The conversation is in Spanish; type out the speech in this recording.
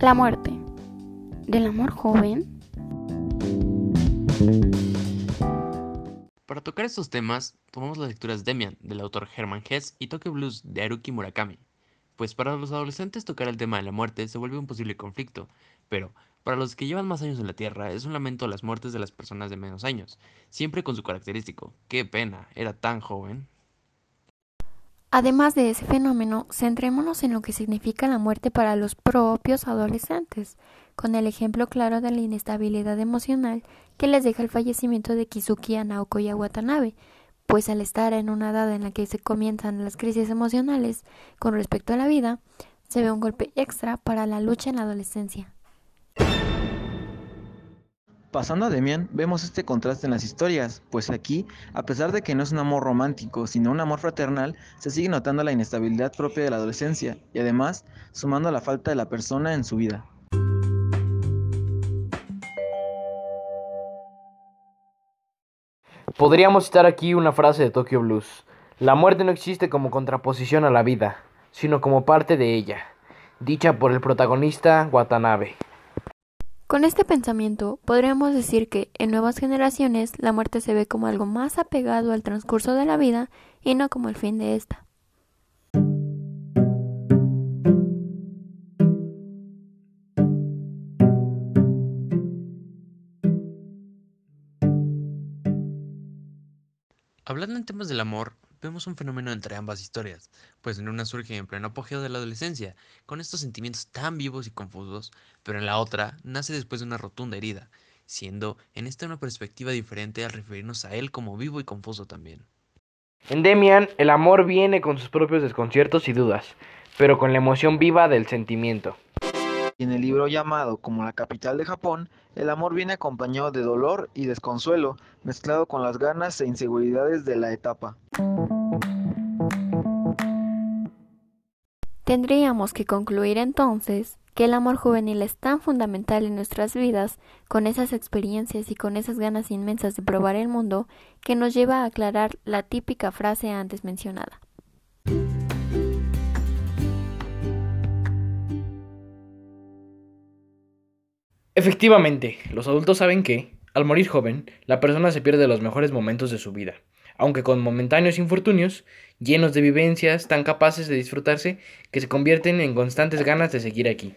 La muerte. ¿Del amor joven? Para tocar estos temas, tomamos las lecturas Demian, del autor Herman Hesse, y Tokyo Blues, de Haruki Murakami. Pues para los adolescentes tocar el tema de la muerte se vuelve un posible conflicto, pero para los que llevan más años en la Tierra es un lamento a las muertes de las personas de menos años, siempre con su característico. ¡Qué pena! Era tan joven. Además de ese fenómeno, centrémonos en lo que significa la muerte para los propios adolescentes, con el ejemplo claro de la inestabilidad emocional que les deja el fallecimiento de Kizuki Naokoya Watanabe, pues al estar en una edad en la que se comienzan las crisis emocionales con respecto a la vida, se ve un golpe extra para la lucha en la adolescencia. Pasando a Demian, vemos este contraste en las historias, pues aquí, a pesar de que no es un amor romántico, sino un amor fraternal, se sigue notando la inestabilidad propia de la adolescencia y además sumando la falta de la persona en su vida. Podríamos citar aquí una frase de Tokyo Blues. La muerte no existe como contraposición a la vida, sino como parte de ella, dicha por el protagonista Watanabe. Con este pensamiento, podríamos decir que en nuevas generaciones la muerte se ve como algo más apegado al transcurso de la vida y no como el fin de esta. Hablando en temas del amor, vemos un fenómeno entre ambas historias, pues en una surge en pleno apogeo de la adolescencia, con estos sentimientos tan vivos y confusos, pero en la otra nace después de una rotunda herida, siendo en esta una perspectiva diferente al referirnos a él como vivo y confuso también. En Demian, el amor viene con sus propios desconciertos y dudas, pero con la emoción viva del sentimiento. Y en el libro llamado como la capital de Japón, el amor viene acompañado de dolor y desconsuelo, mezclado con las ganas e inseguridades de la etapa. Tendríamos que concluir entonces que el amor juvenil es tan fundamental en nuestras vidas, con esas experiencias y con esas ganas inmensas de probar el mundo, que nos lleva a aclarar la típica frase antes mencionada. Efectivamente, los adultos saben que, al morir joven, la persona se pierde los mejores momentos de su vida, aunque con momentáneos infortunios, llenos de vivencias tan capaces de disfrutarse que se convierten en constantes ganas de seguir aquí.